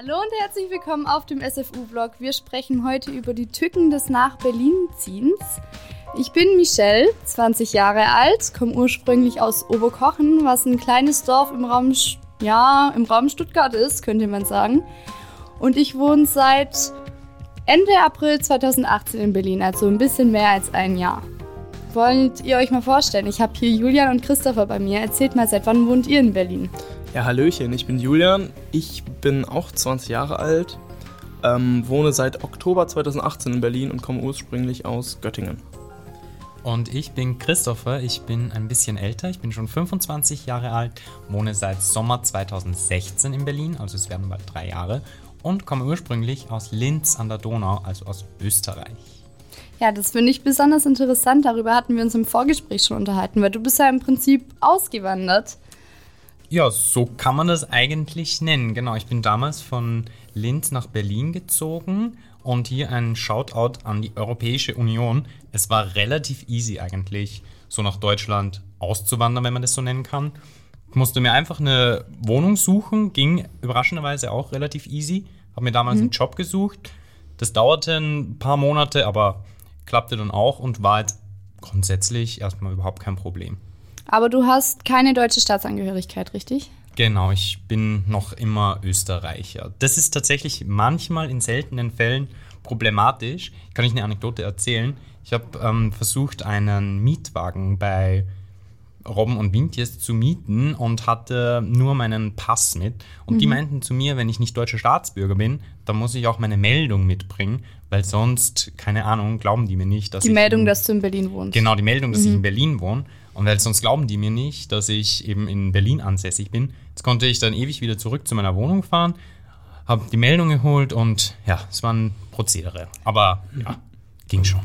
Hallo und herzlich willkommen auf dem SFU-Vlog. Wir sprechen heute über die Tücken des Nach-Berlin-Ziehens. Ich bin Michelle, 20 Jahre alt, komme ursprünglich aus Oberkochen, was ein kleines Dorf im Raum, ja, im Raum Stuttgart ist, könnte man sagen. Und ich wohne seit Ende April 2018 in Berlin, also ein bisschen mehr als ein Jahr. Wollt ihr euch mal vorstellen? Ich habe hier Julian und Christopher bei mir. Erzählt mal, seit wann wohnt ihr in Berlin? Ja, Hallöchen, ich bin Julian. Ich bin auch 20 Jahre alt, ähm, wohne seit Oktober 2018 in Berlin und komme ursprünglich aus Göttingen. Und ich bin Christopher, ich bin ein bisschen älter, ich bin schon 25 Jahre alt, wohne seit Sommer 2016 in Berlin, also es werden bald drei Jahre, und komme ursprünglich aus Linz an der Donau, also aus Österreich. Ja, das finde ich besonders interessant. Darüber hatten wir uns im Vorgespräch schon unterhalten, weil du bist ja im Prinzip ausgewandert. Ja, so kann man das eigentlich nennen. Genau, ich bin damals von Linz nach Berlin gezogen und hier ein Shoutout an die Europäische Union. Es war relativ easy eigentlich, so nach Deutschland auszuwandern, wenn man das so nennen kann. Ich musste mir einfach eine Wohnung suchen, ging überraschenderweise auch relativ easy. Habe mir damals mhm. einen Job gesucht. Das dauerte ein paar Monate, aber klappte dann auch und war jetzt grundsätzlich erstmal überhaupt kein Problem. Aber du hast keine deutsche Staatsangehörigkeit, richtig? Genau, ich bin noch immer Österreicher. Das ist tatsächlich manchmal in seltenen Fällen problematisch. Kann ich eine Anekdote erzählen? Ich habe ähm, versucht, einen Mietwagen bei Robben und Wintjes zu mieten und hatte nur meinen Pass mit. Und mhm. die meinten zu mir, wenn ich nicht deutscher Staatsbürger bin, dann muss ich auch meine Meldung mitbringen, weil sonst, keine Ahnung, glauben die mir nicht, dass die ich. Die Meldung, in, dass du in Berlin wohnst. Genau, die Meldung, dass mhm. ich in Berlin wohne. Und weil sonst glauben die mir nicht, dass ich eben in Berlin ansässig bin. Jetzt konnte ich dann ewig wieder zurück zu meiner Wohnung fahren, habe die Meldung geholt und ja, es war ein Prozedere. Aber ja, ging schon.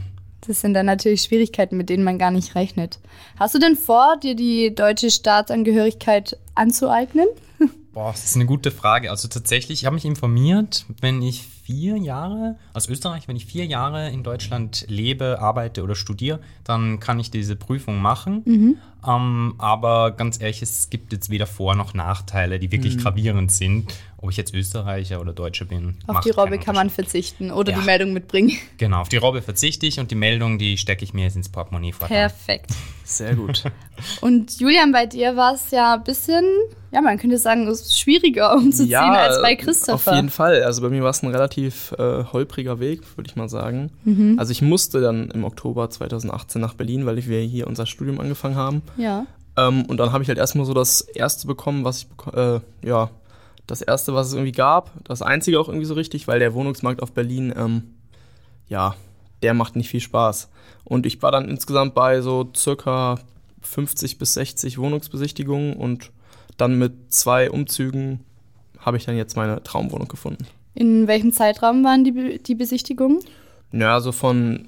Das sind dann natürlich Schwierigkeiten, mit denen man gar nicht rechnet. Hast du denn vor, dir die deutsche Staatsangehörigkeit anzueignen? Boah, das ist eine gute Frage. Also tatsächlich, ich habe mich informiert, wenn ich vier Jahre, aus Österreich, wenn ich vier Jahre in Deutschland lebe, arbeite oder studiere, dann kann ich diese Prüfung machen. Mhm. Ähm, aber ganz ehrlich, es gibt jetzt weder Vor- noch Nachteile, die wirklich mhm. gravierend sind. Ob ich jetzt Österreicher oder Deutscher bin. Auf die Robbe kann man verzichten oder ja. die Meldung mitbringen. Genau, auf die Robbe verzichte ich und die Meldung, die stecke ich mir jetzt ins Portemonnaie vor. Perfekt. Sehr gut. Und Julian, bei dir war es ja ein bisschen, ja, man könnte sagen, es ist schwieriger umzuziehen ja, als bei Christopher. Auf jeden Fall. Also bei mir war es ein relativ äh, holpriger Weg, würde ich mal sagen. Mhm. Also ich musste dann im Oktober 2018 nach Berlin, weil wir hier unser Studium angefangen haben. Ja. Ähm, und dann habe ich halt erstmal so das erste bekommen, was ich, äh, ja, das erste, was es irgendwie gab. Das einzige auch irgendwie so richtig, weil der Wohnungsmarkt auf Berlin, ähm, ja, der macht nicht viel Spaß. Und ich war dann insgesamt bei so circa 50 bis 60 Wohnungsbesichtigungen und dann mit zwei Umzügen habe ich dann jetzt meine Traumwohnung gefunden. In welchem Zeitraum waren die, die Besichtigungen? Ja, so von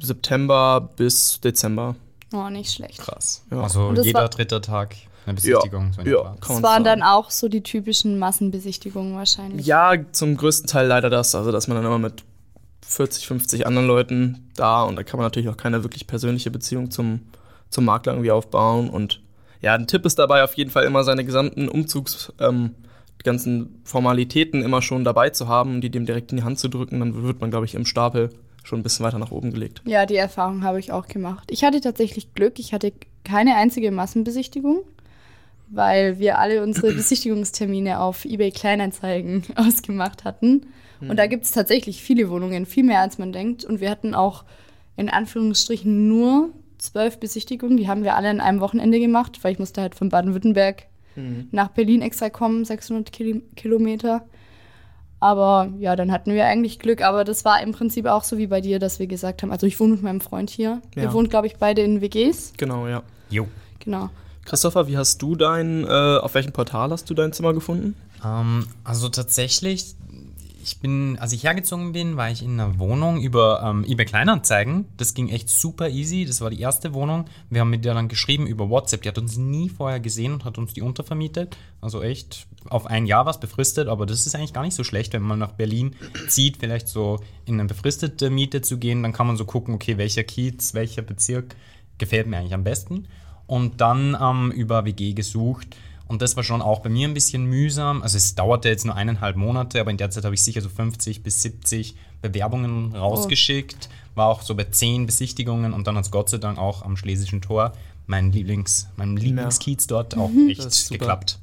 September bis Dezember. Oh, nicht schlecht. Krass. Ja. Also jeder dritte Tag eine Besichtigung. Ja, so ja das waren dann auch so die typischen Massenbesichtigungen wahrscheinlich. Ja, zum größten Teil leider das. Also, dass man dann immer mit 40, 50 anderen Leuten da und da kann man natürlich auch keine wirklich persönliche Beziehung zum, zum Makler irgendwie aufbauen. Und ja, ein Tipp ist dabei auf jeden Fall immer seine gesamten Umzugs, ähm, ganzen Formalitäten immer schon dabei zu haben und die dem direkt in die Hand zu drücken. Dann wird man, glaube ich, im Stapel schon ein bisschen weiter nach oben gelegt. Ja, die Erfahrung habe ich auch gemacht. Ich hatte tatsächlich Glück. Ich hatte keine einzige Massenbesichtigung, weil wir alle unsere Besichtigungstermine auf eBay Kleinanzeigen ausgemacht hatten. Und da hm. gibt es tatsächlich viele Wohnungen, viel mehr als man denkt. Und wir hatten auch in Anführungsstrichen nur zwölf Besichtigungen. Die haben wir alle an einem Wochenende gemacht, weil ich musste halt von Baden-Württemberg mhm. nach Berlin extra kommen, 600 Kil Kilometer. Aber ja, dann hatten wir eigentlich Glück. Aber das war im Prinzip auch so wie bei dir, dass wir gesagt haben, also ich wohne mit meinem Freund hier. Ja. Wir wohnen, glaube ich, beide in WGs. Genau, ja. Jo. Genau. Christopher, wie hast du dein, äh, auf welchem Portal hast du dein Zimmer gefunden? Ähm, also tatsächlich ich bin, als ich hergezogen bin, war ich in einer Wohnung über ähm, eBay Kleinanzeigen. Das ging echt super easy. Das war die erste Wohnung. Wir haben mit der dann geschrieben über WhatsApp. Die hat uns nie vorher gesehen und hat uns die untervermietet. Also echt auf ein Jahr was befristet. Aber das ist eigentlich gar nicht so schlecht, wenn man nach Berlin zieht, vielleicht so in eine befristete Miete zu gehen. Dann kann man so gucken, okay, welcher Kiez, welcher Bezirk gefällt mir eigentlich am besten. Und dann ähm, über WG gesucht Und das war schon auch bei mir ein bisschen mühsam. Also es dauerte jetzt nur eineinhalb Monate, aber in der Zeit habe ich sicher so 50 bis 70 Bewerbungen rausgeschickt. War auch so bei 10 Besichtigungen und dann hat es Gott sei Dank auch am Schlesischen Tor, mein Lieblings, meinem Lieblingskiez dort, auch Das ist echt geklappt.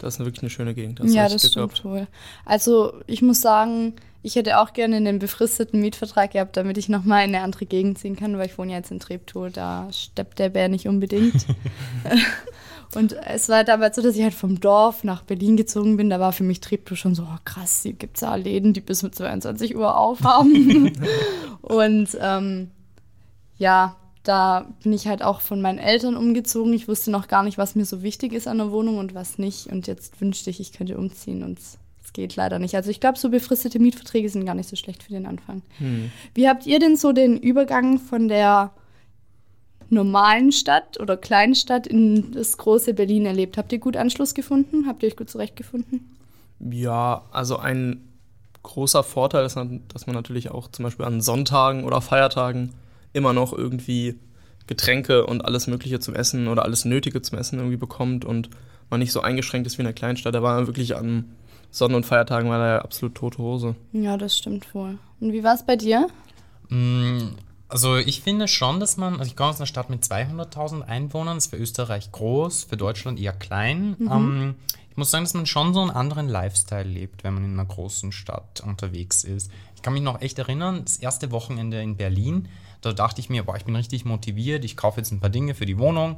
Das ist wirklich eine schöne Gegend. hast Ja, das stimmt wohl. Also ich muss sagen, ich hätte auch gerne einen befristeten Mietvertrag gehabt, damit ich nochmal in eine andere Gegend ziehen kann, weil ich wohne ja jetzt in Treptow, da steppt der Bär nicht unbedingt. Und es war damals so, dass ich halt vom Dorf nach Berlin gezogen bin. Da war für mich Treptow schon so, oh, krass, hier gibt es da Läden, die bis um 22 Uhr aufhaben. Und ähm, ja, da bin ich halt auch von meinen Eltern umgezogen. Ich wusste noch gar nicht, was mir so wichtig ist an der Wohnung und was nicht. Und jetzt wünschte ich, ich könnte umziehen und es es geht leider nicht. Also ich glaube, so befristete Mietverträge sind gar nicht so schlecht für den Anfang. Hm. Wie habt ihr denn so den Übergang von der normalen Stadt oder Kleinstadt in das große Berlin erlebt? Habt ihr gut Anschluss gefunden? Habt ihr euch gut zurechtgefunden? Ja, also ein großer Vorteil ist, dass man natürlich auch zum Beispiel an Sonntagen oder Feiertagen immer noch irgendwie Getränke und alles Mögliche zum Essen oder alles Nötige zum Essen irgendwie bekommt und man nicht so eingeschränkt ist wie in der Kleinstadt. Da war man wirklich an Sonn- und Feiertagen war da ja absolut tote Hose. Ja, das stimmt wohl. Und wie war es bei dir? Also ich finde schon, dass man, also ich komme aus einer Stadt mit 200.000 Einwohnern, ist für Österreich groß, für Deutschland eher klein. Ähm, ich muss sagen, dass man schon so einen anderen Lifestyle lebt, wenn man in einer großen Stadt unterwegs ist. Ich kann mich noch echt erinnern, das erste Wochenende in Berlin, da dachte ich mir, boah, ich bin richtig motiviert, ich kaufe jetzt ein paar Dinge für die Wohnung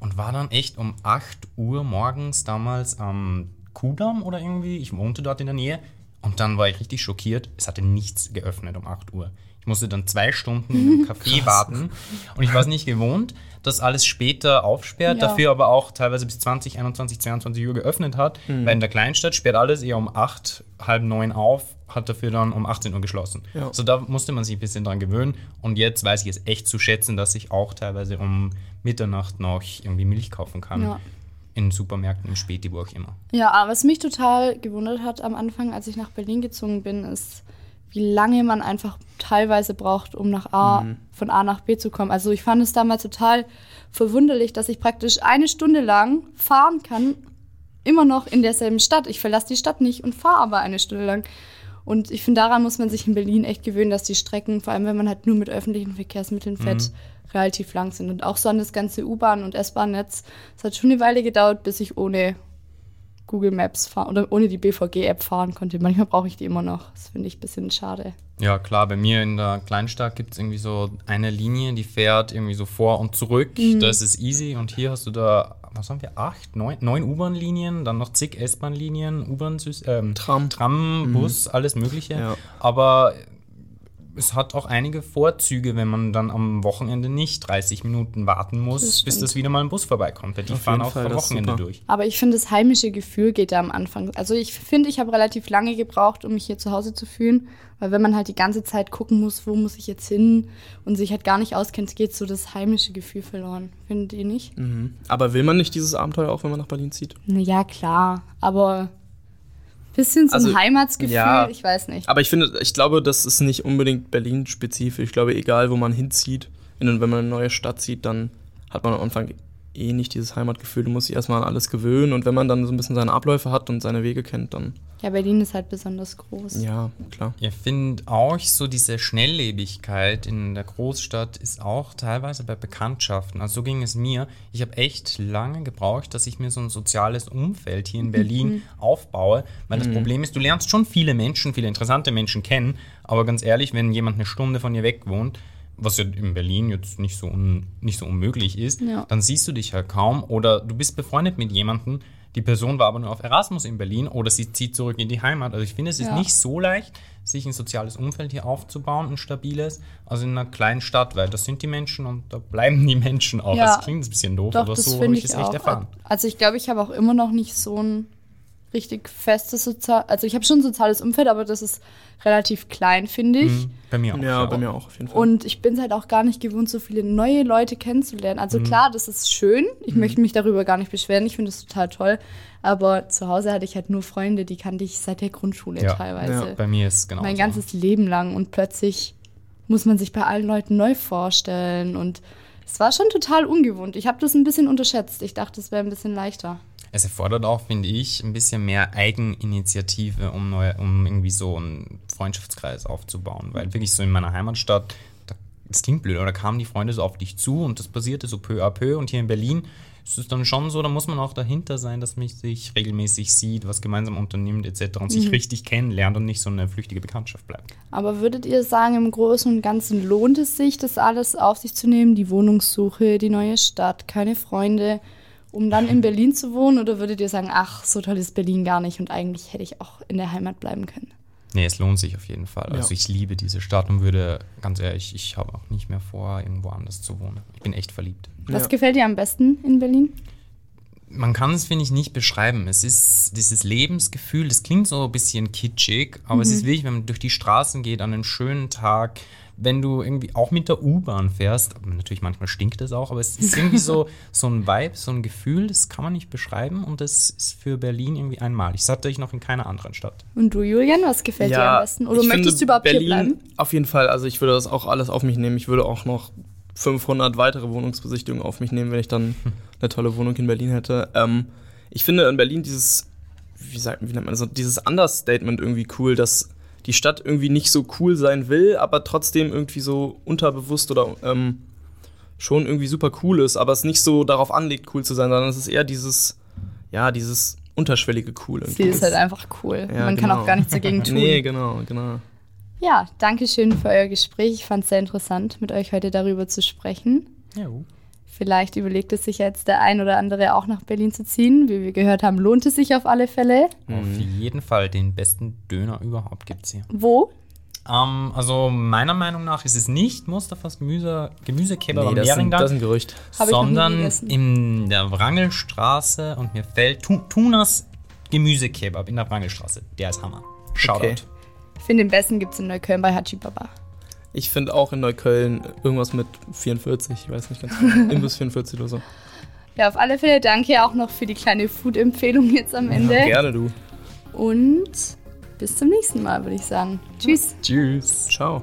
und war dann echt um 8 Uhr morgens damals am Kudamm oder irgendwie, ich wohnte dort in der Nähe und dann war ich richtig schockiert, es hatte nichts geöffnet um 8 Uhr. Ich musste dann zwei Stunden in einem Café warten und ich war es nicht gewohnt, dass alles später aufsperrt, Ja. dafür aber auch teilweise bis 20, 21, 22 Uhr geöffnet hat, weil in der Kleinstadt sperrt alles eher um 8, halb 9 auf, hat dafür dann um 18 Uhr geschlossen. Ja. So da musste man sich ein bisschen dran gewöhnen und jetzt weiß ich es echt zu schätzen, dass ich auch teilweise um Mitternacht noch irgendwie Milch kaufen kann. Ja. In Supermärkten, im Späti, wo auch immer. Ja, aber was mich total gewundert hat am Anfang, als ich nach Berlin gezogen bin, ist, wie lange man einfach teilweise braucht, um nach A, von A nach B zu kommen. Also ich fand es damals total verwunderlich, dass ich praktisch eine Stunde lang fahren kann, immer noch in derselben Stadt. Ich verlasse die Stadt nicht und fahre aber eine Stunde lang. Und ich finde, daran muss man sich in Berlin echt gewöhnen, dass die Strecken, vor allem wenn man halt nur mit öffentlichen Verkehrsmitteln fährt, relativ lang sind. Und auch so an das ganze U-Bahn- und S-Bahn-Netz. Es hat schon eine Weile gedauert, bis ich ohne Google Maps fahren oder ohne die BVG-App fahren konnte. Manchmal brauche ich die immer noch. Das finde ich ein bisschen schade. Ja, klar, bei mir in der Kleinstadt gibt es irgendwie so eine Linie, die fährt irgendwie so vor und zurück. Das ist easy. Und hier hast du da, was haben wir, acht, neun, neun U-Bahn-Linien, dann noch zig S-Bahn-Linien, U-Bahn, ähm, Tram. Tram, Bus, alles Mögliche. Ja. Aber es hat auch einige Vorzüge, wenn man dann am Wochenende nicht 30 Minuten warten muss, Das bis das wieder mal ein Bus vorbeikommt. Weil die Auf fahren auch Fall, am Wochenende super. durch. Aber ich finde, das heimische Gefühl geht da am Anfang. Also ich finde, ich habe relativ lange gebraucht, um mich hier zu Hause zu fühlen. Weil wenn man halt die ganze Zeit gucken muss, wo muss ich jetzt hin und sich halt gar nicht auskennt, geht so das heimische Gefühl verloren. Findet ihr nicht? Mhm. Aber will man nicht dieses Abenteuer auch, wenn man nach Berlin zieht? Na ja, klar. Aber bisschen so ein Also, Heimatsgefühl, ja. ich weiß nicht. Aber ich finde, ich glaube, das ist nicht unbedingt Berlin-spezifisch. Ich glaube, egal wo man hinzieht, in- wenn man eine neue Stadt zieht, dann hat man am Anfang eh nicht dieses Heimatgefühl. Du musst dich erstmal an alles gewöhnen und wenn man dann so ein bisschen seine Abläufe hat und seine Wege kennt, dann Ja, Berlin ist halt besonders groß. ja, klar. Ich finde auch so diese Schnelllebigkeit in der Großstadt ist auch teilweise bei Bekanntschaften. Also so ging es mir. Ich habe echt lange gebraucht, dass ich mir so ein soziales Umfeld hier in Berlin aufbaue. Weil das Problem ist, du lernst schon viele Menschen, viele interessante Menschen kennen. Aber ganz ehrlich, wenn jemand eine Stunde von dir weg wohnt, was ja in Berlin jetzt nicht so, un, nicht so unmöglich ist, Ja. dann siehst du dich halt kaum. Oder du bist befreundet mit jemandem, die Person war aber nur auf Erasmus in Berlin oder sie zieht zurück in die Heimat. Also ich finde, es ist Ja. nicht so leicht, sich ein soziales Umfeld hier aufzubauen, ein stabiles, also in einer kleinen Stadt, weil das sind die Menschen und da bleiben die Menschen auch. Ja. das klingt ein bisschen doof, Doch, aber so habe ich es echt erfahren. Also ich glaube, ich habe auch immer noch nicht so ein richtig festes Sozial... Also ich habe schon ein soziales Umfeld, aber das ist relativ klein, finde ich. Mhm. Bei mir auch. Ja, bei mir auch auf jeden Fall. Und ich bin es halt auch gar nicht gewohnt, so viele neue Leute kennenzulernen. Also klar, das ist schön. Ich möchte mich darüber gar nicht beschweren. Ich finde es total toll. Aber zu Hause hatte ich halt nur Freunde, die kannte ich seit der Grundschule Ja. teilweise. Ja. Bei mir ist es genau mein ganzes Leben lang. Und plötzlich muss man sich bei allen Leuten neu vorstellen. Und es war schon total ungewohnt. Ich habe das ein bisschen unterschätzt. Ich dachte, es wäre ein bisschen leichter. Es erfordert auch, finde ich, ein bisschen mehr Eigeninitiative, um, neue, um irgendwie so einen Freundschaftskreis aufzubauen. Weil wirklich so in meiner Heimatstadt, da, das klingt blöd, aber da kamen die Freunde so auf dich zu und das passierte so peu à peu. Und hier in Berlin ist es dann schon so, da muss man auch dahinter sein, dass man sich regelmäßig sieht, was gemeinsam unternimmt etc. und sich richtig kennenlernt und nicht so eine flüchtige Bekanntschaft bleibt. Aber würdet ihr sagen, im Großen und Ganzen lohnt es sich, das alles auf sich zu nehmen? Die Wohnungssuche, die neue Stadt, keine Freunde, um dann in Berlin zu wohnen? Oder würdet ihr sagen, ach, so toll ist Berlin gar nicht und eigentlich hätte ich auch in der Heimat bleiben können? Nee, es lohnt sich auf jeden Fall. Also Ja. ich liebe diese Stadt und würde, ganz ehrlich, ich habe auch nicht mehr vor, irgendwo anders zu wohnen. Ich bin echt verliebt. Was Ja. gefällt dir am besten in Berlin? Man kann es, finde ich, nicht beschreiben. Es ist dieses Lebensgefühl, das klingt so ein bisschen kitschig, aber es ist wirklich, wenn man durch die Straßen geht an einem schönen Tag, wenn du irgendwie auch mit der U-Bahn fährst, natürlich manchmal stinkt es auch, aber es ist irgendwie so, so ein Vibe, so ein Gefühl, das kann man nicht beschreiben und das ist für Berlin irgendwie einmalig. Das hatte ich noch in keiner anderen Stadt. Und du, Julian, was gefällt dir am besten? Oder möchtest du überhaupt Berlin hier bleiben? Auf jeden Fall, also ich würde das auch alles auf mich nehmen. Ich würde auch noch 500 weitere Wohnungsbesichtigungen auf mich nehmen, wenn ich dann eine tolle Wohnung in Berlin hätte. Ähm, ich finde in Berlin dieses, wie, sagt, wie nennt man das, dieses Understatement irgendwie cool, dass die Stadt irgendwie nicht so cool sein will, aber trotzdem irgendwie so unterbewusst oder ähm, schon irgendwie super cool ist, aber es nicht so darauf anlegt, cool zu sein, sondern es ist eher dieses, ja, dieses unterschwellige Cool. Sie irgendwie. ist halt einfach cool. Ja, Man kann genau. auch gar nichts dagegen tun. Nee, genau, genau. Ja, danke schön für euer Gespräch. Ich fand es sehr interessant, mit euch heute darüber zu sprechen. Ja. Vielleicht überlegt es sich jetzt der ein oder andere auch nach Berlin zu ziehen. Wie wir gehört haben, lohnt es sich auf alle Fälle. Auf jeden Fall den besten Döner überhaupt gibt es hier. Wo? Ähm, also meiner Meinung nach ist es nicht Mustafas Gemüse, Gemüsekebab am Nee, das, ist ein, Mehringdamm, das ist ein Gerücht. Sondern in der Wrangelstraße und mir fällt Tu- Tunas Gemüsekebab in der Wrangelstraße. Der ist Hammer. Shoutout. Okay. Ich finde, den besten gibt es in Neukölln bei Hachi Baba. Ich finde auch in Neukölln irgendwas mit 44, ich weiß nicht ganz genau. Imbus 44 oder so. Ja, auf alle Fälle danke auch noch für die kleine Food-Empfehlung jetzt am Ende. Ja, gerne du. Und bis zum nächsten Mal, würde ich sagen. Tschüss. Tschüss. Ciao.